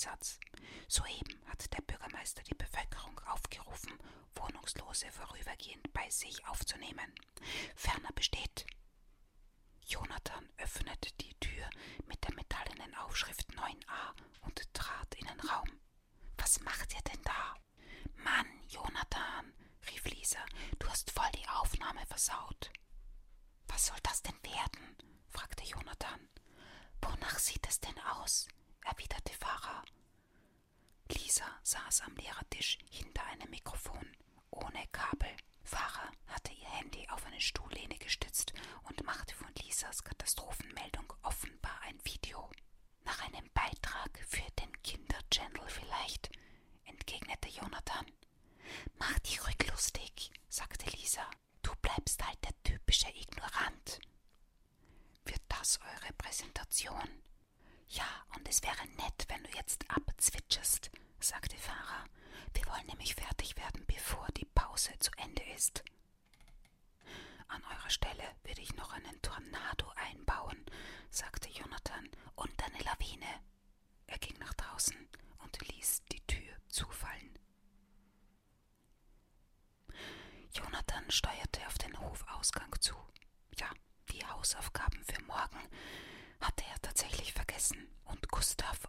Einsatz. Soeben hat der Bürgermeister die Bevölkerung aufgerufen, Wohnungslose vorübergehend bei sich aufzunehmen. Ferner besteht Jonathan öffnet die Tür mit der metallenen Aufschrift 9a und trat in den Raum. Was macht ihr denn da? Mann, Jonathan, rief Lisa, du hast voll die Aufnahme versaut. Was soll das denn werden? fragte Jonathan. Wonach sieht es denn aus? erwiderte Farah. Saß am Lehrertisch hinter einem Mikrofon, ohne Kabel. Farah hatte ihr Handy auf eine Stuhllehne gestützt und machte von Lisas Katastrophenmeldung offenbar ein Video. Nach einem Beitrag für den Kinderchannel vielleicht, entgegnete Jonathan. Mach dich ruhig lustig, sagte Lisa. Du bleibst halt der typische Ignorant. Wird das eure Präsentation? Ja, und es wäre nett, wenn du jetzt abzwitscherst, sagte Farah. Wir wollen nämlich fertig werden, bevor die Pause zu Ende ist. An eurer Stelle würde ich noch einen Tornado einbauen, sagte Jonathan, und eine Lawine. Er ging nach draußen und ließ die Tür zufallen. Jonathan steuerte auf den Hofausgang zu. Ja, die Hausaufgaben für morgen hatte er tatsächlich vergessen und Gustav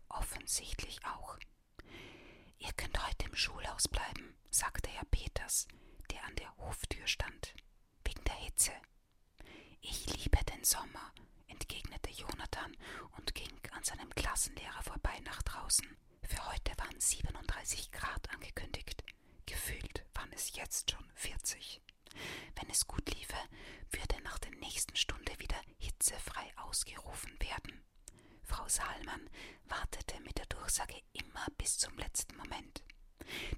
offensichtlich auch. Ihr könnt heute im Schulhaus bleiben, sagte Herr Peters, der an der Hoftür stand, wegen der Hitze. Ich liebe den Sommer, entgegnete Jonathan und ging an seinem Klassenlehrer vorbei nach draußen. Für heute waren 37 Grad angekündigt. Gefühlt waren es jetzt schon 40. Wenn es gut liefe, würde nach der nächsten Stunde wieder hitzefrei ausgerufen werden. Frau Saalmann wartete mit der Durchsage immer bis zum letzten Moment,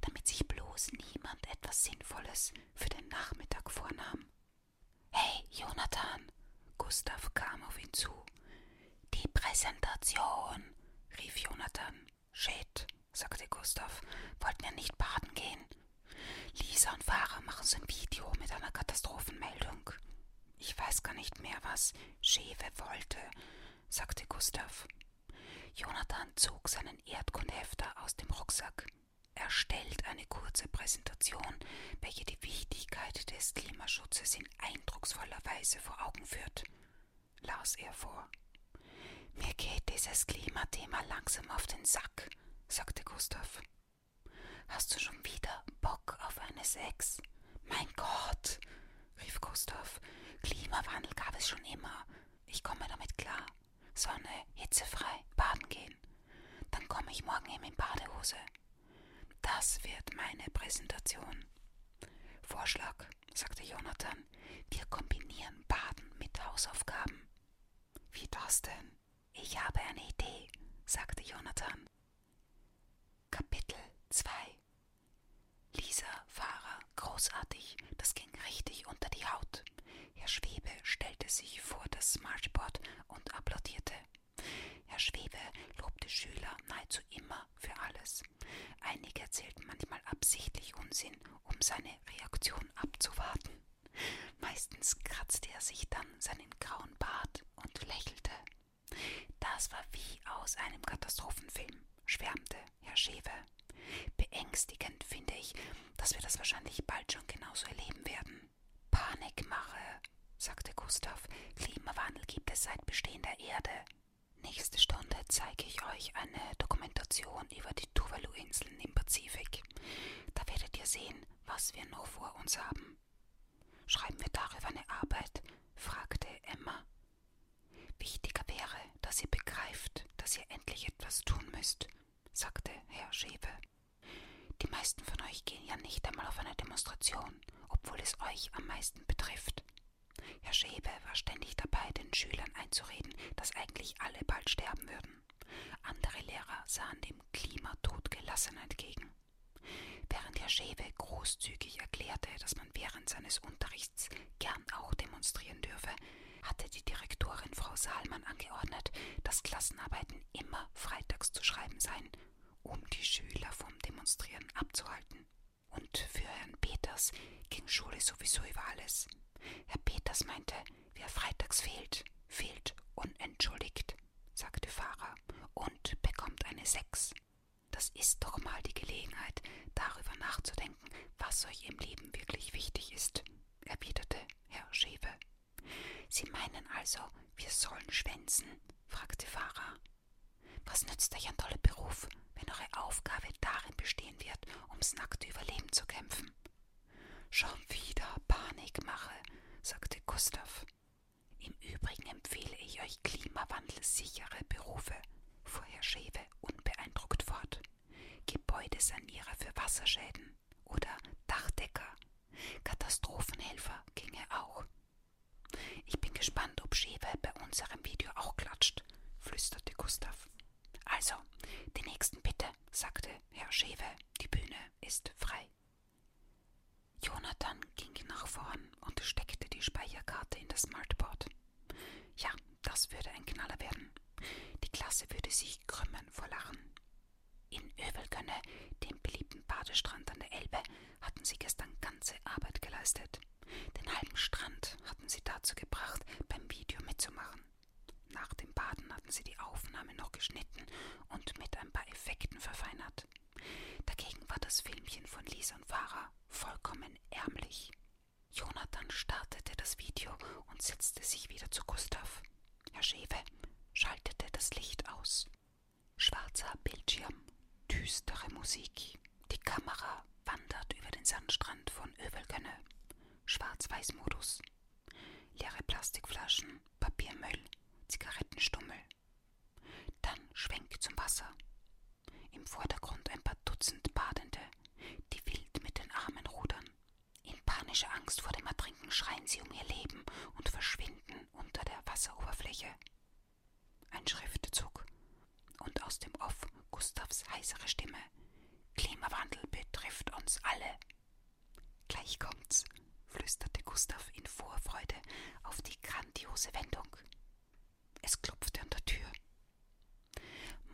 damit sich bloß niemand etwas Sinnvolles für den Nachmittag vornahm. Hey, Jonathan! Gustav kam auf ihn zu. Die Präsentation, rief Jonathan. Shit, sagte Gustav. Wollten wir nicht baden gehen? Lisa und Farah machen so ein Video mit einer Katastrophenmeldung. Ich weiß gar nicht mehr, was Schewe wollte, sagte Gustav. Jonathan zog seinen Erdkundehefter aus dem Rucksack. Er stellt eine kurze Präsentation, welche die Wichtigkeit des Klimaschutzes in eindrucksvoller Weise vor Augen führt, las er vor. Mir geht dieses Klimathema langsam auf den Sack, sagte Gustav. Hast du schon wieder Bock auf eine Sex? Mein Gott, rief Gustav. Klimawandel gab es schon immer. Ich komme damit klar. Sonne, hitzefrei, baden gehen. Dann komme ich morgen eben in Badehose. Das wird meine Präsentation. Vorschlag, sagte Jonathan. Wir kombinieren Baden mit Hausaufgaben. Wie das denn? Ich habe eine Idee, sagte Jonathan. Kapitel 2 Lisa, Fahrer, großartig, das ging richtig unter die Haut. Herr Schwebe stellte sich vor das Smartboard und applaudierte. Herr Schwebe lobte Schüler nahezu immer für alles. Einige erzählten manchmal absichtlich Unsinn, um seine Reaktion abzuwarten. Meistens kratzte er sich dann seinen grauen Bart und lächelte. Das war wie aus einem Katastrophenfilm, schwärmte Herr Schewe. Beängstigend finde ich, dass wir das wahrscheinlich bald schon genauso erleben werden. Panikmache, sagte Gustav. Klimawandel gibt es seit Bestehen der Erde. Nächste Stunde zeige ich euch eine Dokumentation über die Tuvalu Tuvalu-Inseln im Pazifik. Da werdet ihr sehen, was wir noch vor uns haben. Schreiben wir darüber eine Arbeit? fragte Emma. Wichtiger wäre, dass ihr begreift, dass ihr endlich etwas tun müsst, sagte Herr Schewe. Die meisten von euch gehen ja nicht einmal auf eine Demonstration, obwohl es euch am meisten betrifft. Herr Schewe war ständig dabei, den Schülern einzureden, dass eigentlich alle bald sterben würden. Andere Lehrer sahen dem Klimatod gelassen entgegen. Während Herr Schewe großzügig erklärte, dass man während seines Unterrichts gern auch demonstrieren dürfe, hatte die Direktorin Frau Saalmann angeordnet, dass Klassenarbeiten immer freitags zu schreiben seien, um die Schüler vom Demonstrieren abzuhalten. Und für Herrn Peters ging Schule sowieso über alles. Herr Peters meinte, wer freitags fehlt, fehlt unentschuldigt, sagte Fahrer, und bekommt eine Sechs. Das ist doch mal die Gelegenheit, darüber nachzudenken, was euch im Leben wirklich wichtig ist, erwiderte Herr Schewe. Sie meinen also, wir sollen schwänzen? fragte Farah. Was nützt euch ein toller Beruf, wenn eure Aufgabe darin bestehen wird, ums nackte Überleben zu kämpfen? Schon wieder Panikmache, sagte Gustav. Im Übrigen empfehle ich euch klimawandelsichere Berufe, fuhr Herr Schewe unbeeindruckt fort. Gebäudesanierer für Wasserschäden oder Dachdecker. Katastrophenhelfer ginge auch. Ich bin gespannt, ob Schewe bei unserem Video auch klatscht, flüsterte Gustav. Also, den nächsten bitte, sagte Herr Schewe. Die Bühne ist frei. Jonathan ging nach vorn und steckte die Speicherkarte in das Smartboard. Ja, das würde ein Knaller werden. Die Klasse würde sich krümmen vor Lachen. In Övelgönne, dem beliebten Badestrand an der Elbe, hatten sie gestern ganze Arbeit geleistet. Den halben Strand hatten sie dazu gebracht, beim Video mitzumachen. Nach dem Baden hatten sie die Aufnahme noch geschnitten und mit ein paar Effekten verfeinert. Dagegen war das Filmchen von Lisa und Farah vollkommen ärmlich. Jonathan startete das Video und setzte sich wieder zu Gustav. Herr Schewe schaltete das Licht aus. Schwarzer Bildschirm, düstere Musik. Die Kamera wandert über den Sandstrand von Övelgönne. Schwarz-Weiß-Modus. Leere Plastikflaschen, Papiermüll, Zigarettenstummel. Dann Schwenk zum Wasser. Im Vordergrund ein paar Dutzend Badende, die wild mit den Armen rudern. In panischer Angst vor dem Ertrinken schreien sie um ihr Leben und verschwinden unter der Wasseroberfläche. Ein Schriftzug. Und aus dem Off Heisere Stimme. Klimawandel betrifft uns alle. Gleich kommt's flüsterte Gustav in Vorfreude auf die grandiose Wendung. Es klopfte an der Tür.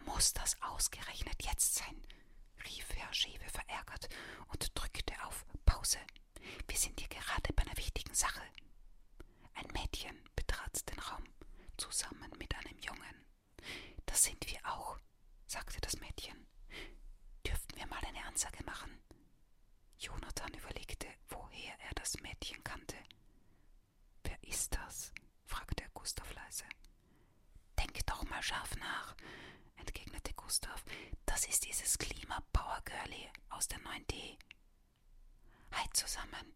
Muss das ausgerechnet jetzt sein? rief Herr Schewe verärgert und drückte auf Pause. Wir sind hier gerade bei einer wichtigen Sache. Ein Mädchen betrat den Raum, zusammen mit einem Jungen. Das sind wir auch, sagte das Mädchen. Mal eine Ansage machen? Jonathan überlegte, woher er das Mädchen kannte. Wer ist das? fragte er Gustav leise. Denk doch mal scharf nach, entgegnete Gustav. Das ist dieses Klima-Power-Girlie aus der 9D. Hi zusammen,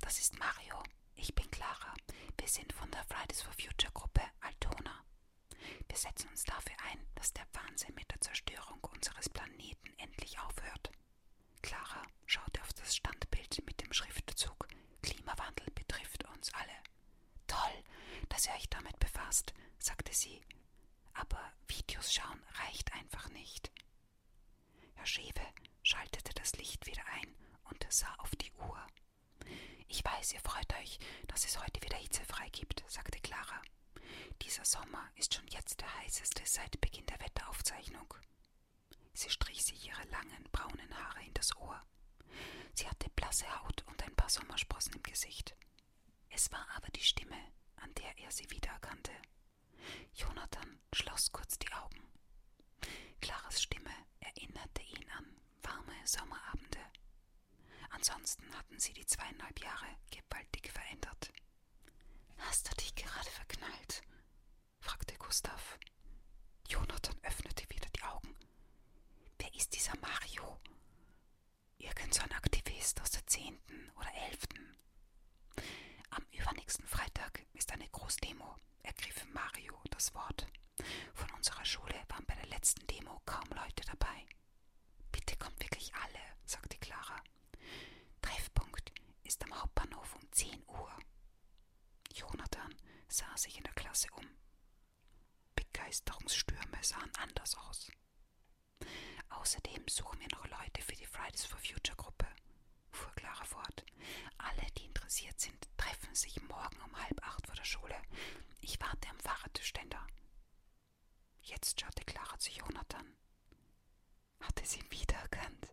das ist Mario. Ich bin Clara. Wir sind von der Fridays for Future Gruppe Altona. Wir setzen uns dafür ein, dass der Wahnsinn mit der Zerstörung unseres Planeten endlich aufhört. Clara schaute auf das Standbild mit dem Schriftzug Klimawandel betrifft uns alle. Toll, dass ihr euch damit befasst, sagte sie. Aber Videos schauen reicht einfach nicht. Herr Schewe schaltete das Licht wieder ein und sah auf die Uhr. Ich weiß, ihr freut euch, dass es heute wieder hitzefrei gibt, sagte Clara. Dieser Sommer ist schon jetzt der heißeste seit Beginn der Wetteraufzeichnung. Sie strich sich ihre langen braunen Haare in das Ohr. Sie hatte blasse Haut und ein paar Sommersprossen im Gesicht. Es war aber die Stimme, an der er sie wiedererkannte. Jonathan schloss kurz die Augen. Claras Stimme erinnerte ihn an warme Sommerabende. Ansonsten hatten sie die zweieinhalb Jahre gewaltig verändert. Hast du dich gerade verknallt? fragte Gustav. Wanderungsstürme sahen anders aus. Außerdem suchen wir noch Leute für die Fridays for Future Gruppe, fuhr Clara fort. Alle, die interessiert sind, treffen sich morgen um halb acht vor der Schule. Ich warte am Fahrradständer. Jetzt schaute Clara zu Jonathan. Hatte sie ihn wiedererkannt?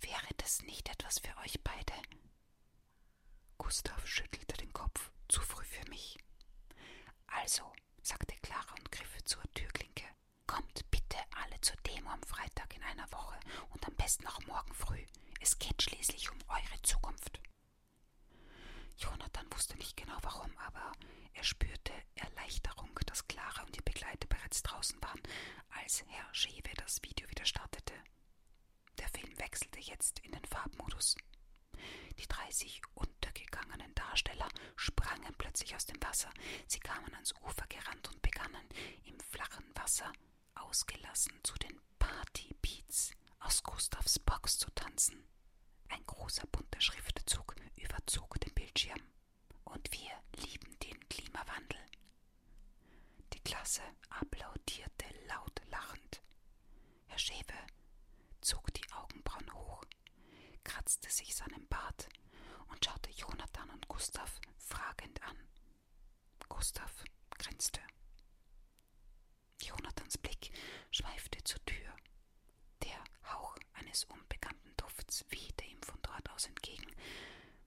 Wäre das nicht etwas für euch beide? Gustav schüttelte den Kopf. Zu früh für mich. Also, sagte Clara und griff zur Türklinke. Kommt bitte alle zur Demo am Freitag in einer Woche und am besten auch morgen früh. Es geht schließlich um eure Zukunft. Jonathan wusste nicht genau warum, aber er spürte Erleichterung, dass Clara und ihr Begleiter bereits draußen waren, als Herr Schewe das Video wieder startete. Der Film wechselte jetzt in den Farbmodus. Die 30 untergegangenen Darsteller sprangen plötzlich aus dem Wasser. Sie kamen ans Ufer gerannt und begannen im flachen Wasser ausgelassen zu den Partybeats aus Gustavs Box zu tanzen. Ein großer bunter Schriftzug überzog den Bildschirm. Und wir lieben den Klimawandel. Die Klasse applaudierte laut lachend. Herr Schewe zog die Augenbrauen hoch, kratzte sich seinen Bart und schaute Jonathan und Gustav fragend an. Gustav grinste. Jonathans Blick schweifte zur Tür. Der Hauch eines unbekannten Dufts wehte ihm von dort aus entgegen,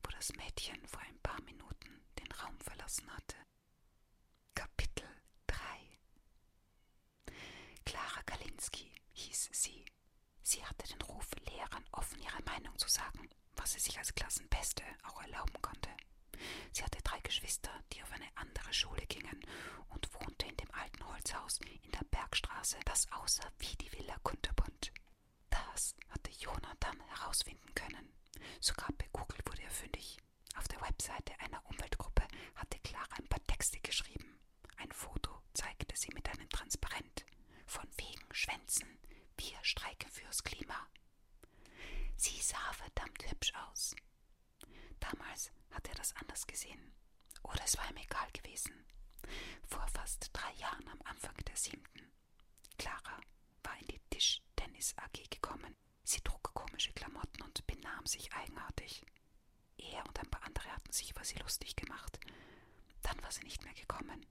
wo das Mädchen vor ein paar Minuten den Raum verlassen hatte. Kapitel 3 Clara Kalinski hieß sie. Sie hatte den Ruf, Lehrern offen ihre Meinung zu sagen, was sie sich als Klassenbeste auch erlauben konnte. Sie hatte drei Geschwister, die auf eine andere Schule gingen und wohnte in dem alten Holzhaus in der Bergstraße, das aussah wie die Villa Kunterbunt. Das hatte Jonathan herausfinden können. Sogar bei Google wurde er fündig. Auf der Webseite einer Umweltgruppe hatte Clara ein paar Texte geschrieben. Ein Foto zeigte sie mit einem Transparent. Von wegen Schwänzen. Wir streiken fürs Klima. Sie sah verdammt hübsch aus. Damals hat er das anders gesehen. Oder es war ihm egal gewesen. Vor fast drei Jahren am Anfang der siebten. Clara war in die Tischtennis AG gekommen. Sie trug komische Klamotten und benahm sich eigenartig. Er und ein paar andere hatten sich über sie lustig gemacht. Dann war sie nicht mehr gekommen.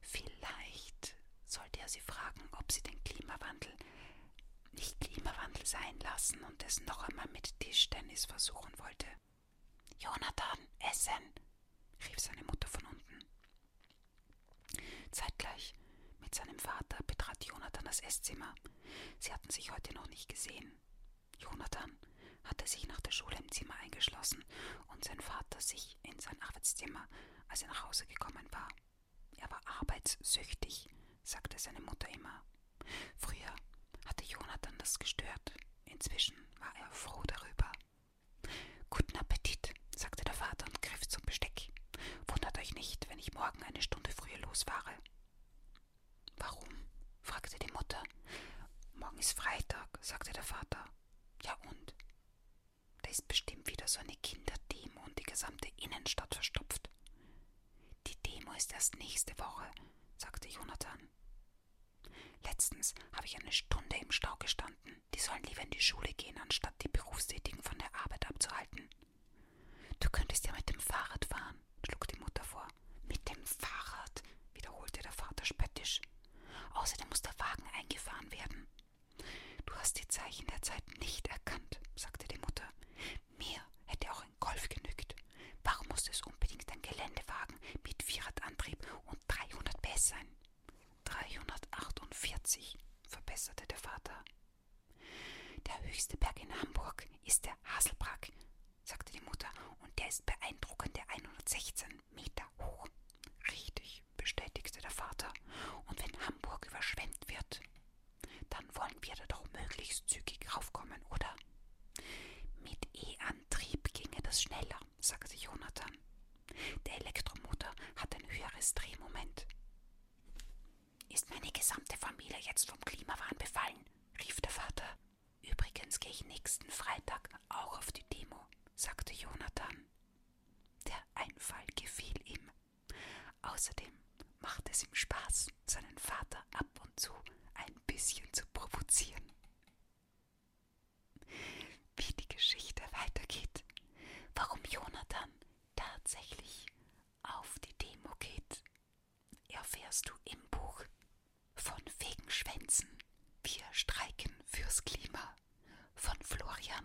Vielleicht sollte er sie fragen, ob sie den Klimawandel nicht Klimawandel sein lassen und es noch einmal mit Tischtennis versuchen wollte. Jonathan, essen! rief seine Mutter von unten. Zeitgleich mit seinem Vater betrat Jonathan das Esszimmer. Sie hatten sich heute noch nicht gesehen. Jonathan hatte sich nach der Schule im Zimmer eingeschlossen und sein Vater sich in sein Arbeitszimmer, als er nach Hause gekommen war. Er war arbeitssüchtig, sagte seine Mutter immer. Früher hatte Jonathan das gestört. Inzwischen war er froh darüber. Guten Appetit, sagte der Vater und griff zum Besteck. Wundert euch nicht, wenn ich morgen eine Stunde früher losfahre. Warum? fragte die Mutter. Morgen ist Freitag, sagte der Vater. Ja und? Da ist bestimmt wieder so eine Kinderdemo und die gesamte Innenstadt verstopft. Die Demo ist erst nächste Woche, sagte Jonathan. Letztens habe ich eine Stunde im Stau gestanden. Die sollen lieber in die Schule gehen, anstatt die Berufstätigen von der Arbeit abzuhalten. Du könntest ja mit dem Fahrrad fahren, schlug die Mutter vor. Mit dem Fahrrad, jetzt vom Klimawahn befallen, rief der Vater. Übrigens gehe ich nächsten Freitag auch auf die Demo, sagte Jonathan. Der Einfall gefiel ihm. Außerdem macht es ihm Spaß, seinen Vater ab und zu ein bisschen zu provozieren. Wie die Geschichte weitergeht, warum Jonathan tatsächlich auf die Demo geht, erfährst du im Buch von Weg streiken fürs Klima von Florian.